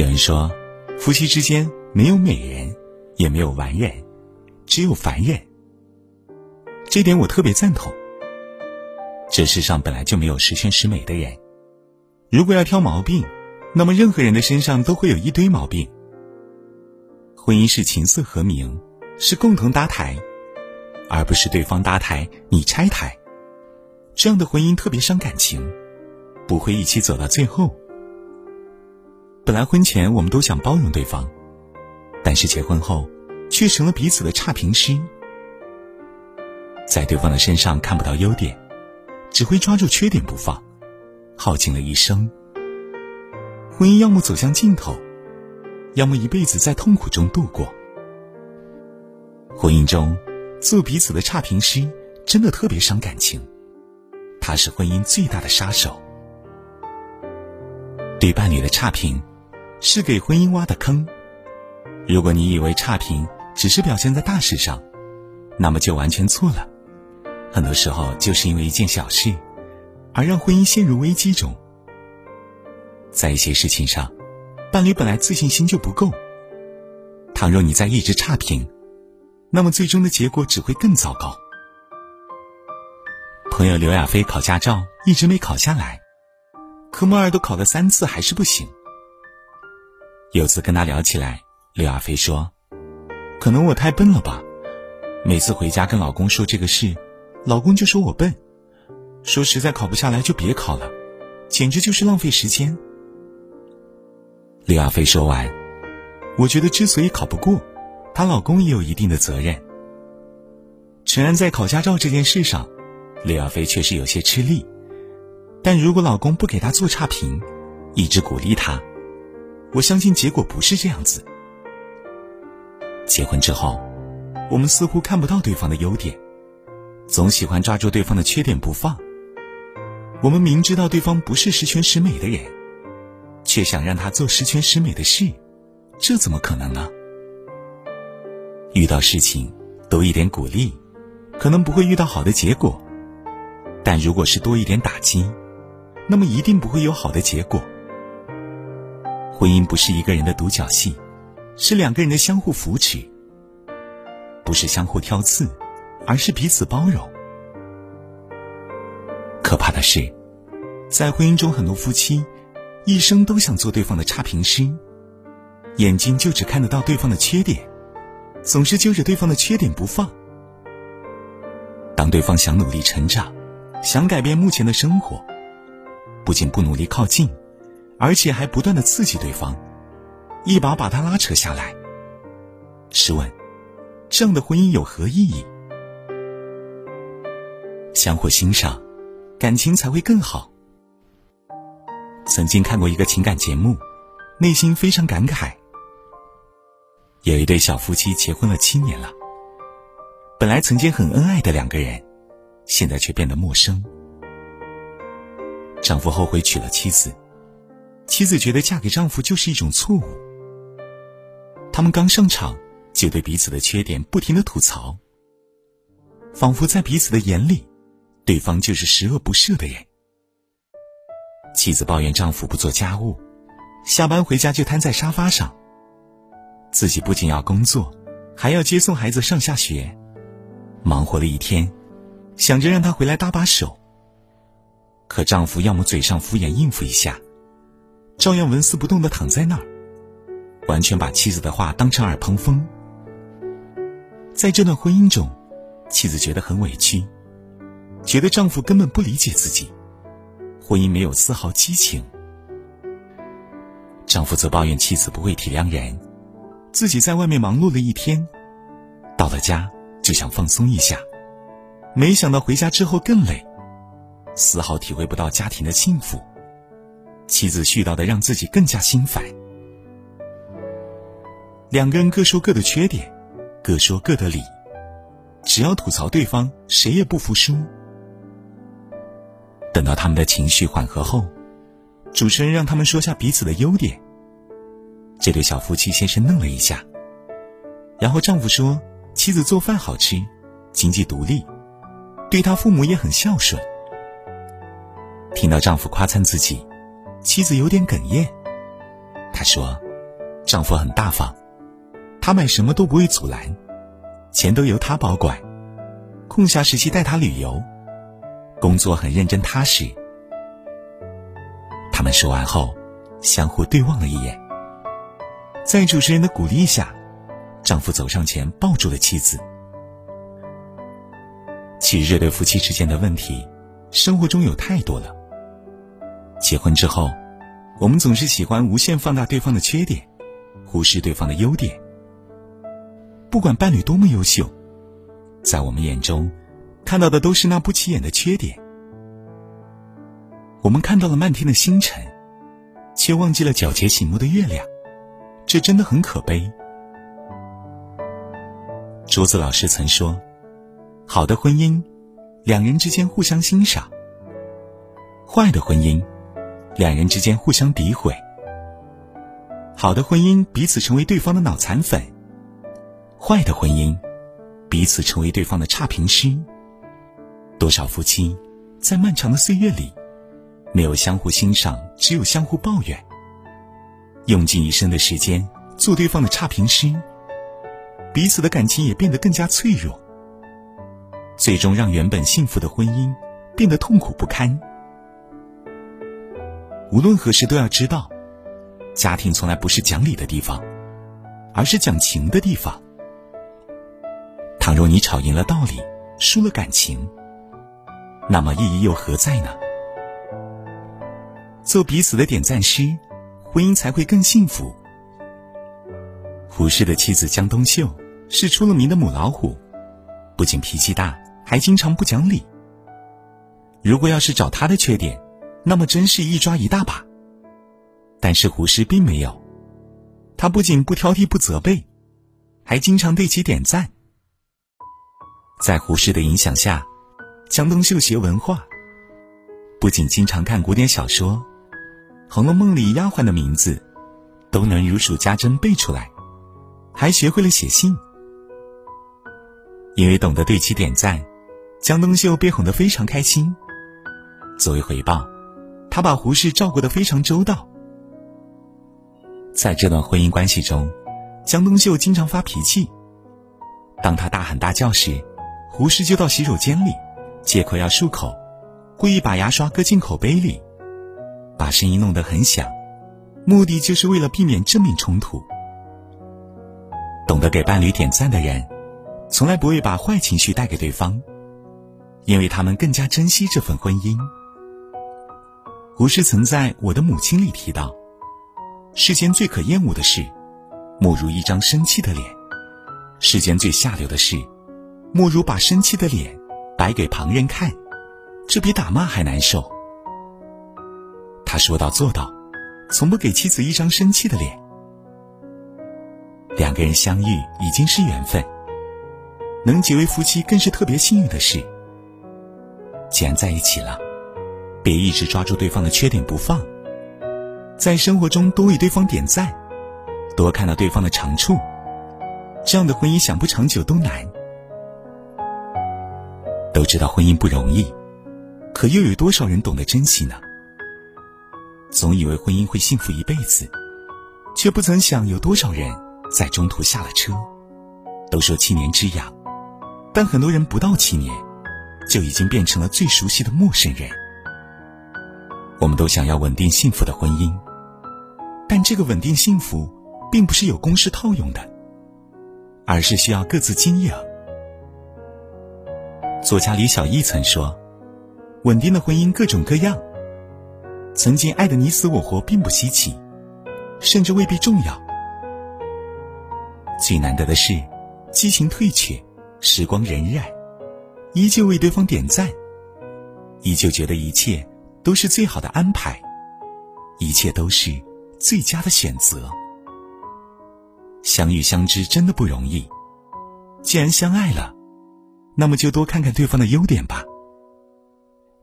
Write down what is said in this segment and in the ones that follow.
有人说，夫妻之间没有美人，也没有完人，只有凡人。这点我特别赞同。这世上本来就没有十全十美的人，如果要挑毛病，那么任何人的身上都会有一堆毛病。婚姻是琴瑟和鸣，是共同搭台，而不是对方搭台你拆台。这样的婚姻特别伤感情，不会一起走到最后。本来婚前我们都想包容对方，但是结婚后，却成了彼此的差评师，在对方的身上看不到优点。只会抓住缺点不放，耗尽了一生。婚姻要么走向尽头，要么一辈子在痛苦中度过。婚姻中，做彼此的差评师，真的特别伤感情，它是婚姻最大的杀手。对伴侣的差评，是给婚姻挖的坑。如果你以为差评只是表现在大事上，那么就完全错了。很多时候，就是因为一件小事，而让婚姻陷入危机中。在一些事情上，伴侣本来自信心就不够，倘若你再一直差评，那么最终的结果只会更糟糕。朋友刘亚飞考驾照一直没考下来，科目二都考了三次还是不行。有次跟他聊起来，刘亚飞说：“可能我太笨了吧，每次回家跟老公说这个事。”老公就说我笨，说实在考不下来就别考了，简直就是浪费时间。刘亚飞说完，我觉得之所以考不过，她老公也有一定的责任。陈安在考驾照这件事上，刘亚飞确实有些吃力，但如果老公不给她做差评，一直鼓励她，我相信结果不是这样子。结婚之后，我们似乎看不到对方的优点。总喜欢抓住对方的缺点不放。我们明知道对方不是十全十美的人，却想让他做十全十美的事，这怎么可能呢？遇到事情多一点鼓励，可能不会遇到好的结果；但如果是多一点打击，那么一定不会有好的结果。婚姻不是一个人的独角戏，是两个人的相互扶持，不是相互挑刺。而是彼此包容。可怕的是，在婚姻中，很多夫妻一生都想做对方的差评师，眼睛就只看得到对方的缺点，总是揪着对方的缺点不放。当对方想努力成长，想改变目前的生活，不仅不努力靠近，而且还不断的刺激对方，一把把他拉扯下来。试问，这样的婚姻有何意义？相互欣赏，感情才会更好。曾经看过一个情感节目，内心非常感慨。有一对小夫妻结婚了七年了，本来曾经很恩爱的两个人，现在却变得陌生。丈夫后悔娶了妻子，妻子觉得嫁给丈夫就是一种错误。他们刚上场，就对彼此的缺点不停的吐槽，仿佛在彼此的眼里。对方就是十恶不赦的人。妻子抱怨丈夫不做家务，下班回家就瘫在沙发上。自己不仅要工作，还要接送孩子上下学，忙活了一天，想着让他回来搭把手。可丈夫要么嘴上敷衍应付一下，照样纹丝不动的躺在那儿，完全把妻子的话当成耳旁风。在这段婚姻中，妻子觉得很委屈。觉得丈夫根本不理解自己，婚姻没有丝毫激情。丈夫则抱怨妻子不会体谅人，自己在外面忙碌了一天，到了家就想放松一下，没想到回家之后更累，丝毫体会不到家庭的幸福。妻子絮叨的让自己更加心烦。两个人各说各的缺点，各说各的理，只要吐槽对方，谁也不服输。等到他们的情绪缓和后，主持人让他们说下彼此的优点。这对小夫妻先是愣了一下，然后丈夫说：“妻子做饭好吃，经济独立，对他父母也很孝顺。”听到丈夫夸赞自己，妻子有点哽咽。她说：“丈夫很大方，他买什么都不会阻拦，钱都由他保管，空暇时期带他旅游，工作很认真踏实。他们说完后，相互对望了一眼，在主持人的鼓励下，丈夫走上前抱住了妻子。其实，这对夫妻之间的问题，生活中有太多了。结婚之后，我们总是喜欢无限放大对方的缺点，忽视对方的优点。不管伴侣多么优秀，在我们眼中，看到的都是那不起眼的缺点。我们看到了漫天的星辰，却忘记了皎洁醒目的月亮，这真的很可悲。竹子老师曾说。好的婚姻，两人之间互相欣赏；坏的婚姻，两人之间互相诋毁。好的婚姻，彼此成为对方的脑残粉；坏的婚姻，彼此成为对方的差评师。多少夫妻，在漫长的岁月里，没有相互欣赏，只有相互抱怨，用尽一生的时间做对方的差评师，彼此的感情也变得更加脆弱。最终让原本幸福的婚姻变得痛苦不堪。无论何时都要知道，家庭从来不是讲理的地方，而是讲情的地方。倘若你吵赢了道理，输了感情，那么意义又何在呢？做彼此的点赞师，婚姻才会更幸福。胡适的妻子江冬秀是出了名的母老虎，不仅脾气大。还经常不讲理。如果要是找他的缺点，那么真是一抓一大把。但是胡适并没有，他不仅不挑剔不责备，还经常对其点赞。在胡适的影响下，江冬秀学文化，不仅经常看古典小说，《红楼梦》里丫鬟的名字都能如数家珍背出来，还学会了写信。因为懂得对其点赞。江冬秀被哄得非常开心。作为回报，他把胡适照顾得非常周到。在这段婚姻关系中，江冬秀经常发脾气。当他大喊大叫时，胡适就到洗手间里，借口要漱口，故意把牙刷搁进口杯里，把声音弄得很响，目的就是为了避免正面冲突。懂得给伴侣点赞的人，从来不会把坏情绪带给对方。因为他们更加珍惜这份婚姻。胡适曾在《我的母亲》里提到：“世间最可厌恶的事，莫如一张生气的脸；世间最下流的事，莫如把生气的脸摆给旁人看，这比打骂还难受。”他说到做到，从不给妻子一张生气的脸。两个人相遇已经是缘分，能结为夫妻更是特别幸运的事。既然在一起了，别一直抓住对方的缺点不放，在生活中多为对方点赞，多看到对方的长处，这样的婚姻想不长久都难。都知道婚姻不容易，可又有多少人懂得珍惜呢？总以为婚姻会幸福一辈子，却不曾想有多少人在中途下了车。都说七年之痒，但很多人不到七年。就已经变成了最熟悉的陌生人。我们都想要稳定幸福的婚姻，但这个稳定幸福并不是有公式套用的，而是需要各自经营。作家李小艺曾说：“稳定的婚姻各种各样，曾经爱的你死我活并不稀奇，甚至未必重要。最难得的是，激情退却，时光荏苒。”依旧为对方点赞，依旧觉得一切都是最好的安排，一切都是最佳的选择。相遇相知真的不容易，既然相爱了，那么就多看看对方的优点吧。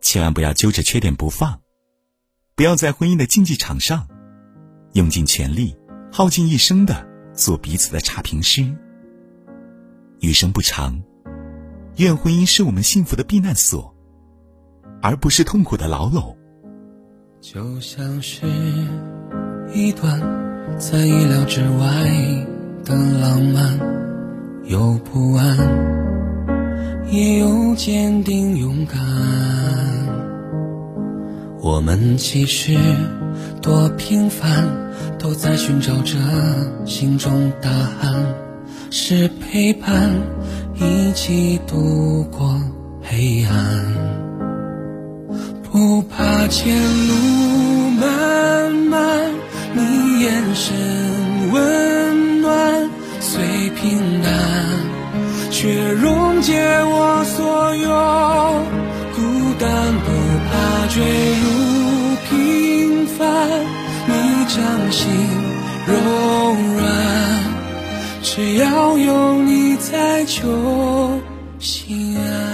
千万不要揪着缺点不放，不要在婚姻的竞技场上用尽全力、耗尽一生的做彼此的差评师。余生不长。愿婚姻是我们幸福的避难所，而不是痛苦的牢笼。就像是一段在意料之外的浪漫，有不安，也有坚定勇敢。我们其实多平凡，都在寻找着心中答案，是陪伴，一起度过黑暗，不怕前路漫漫。你眼神温暖，虽平淡，却溶解我所有孤单。不怕坠入平凡，你掌心柔软，只要有你在就心安。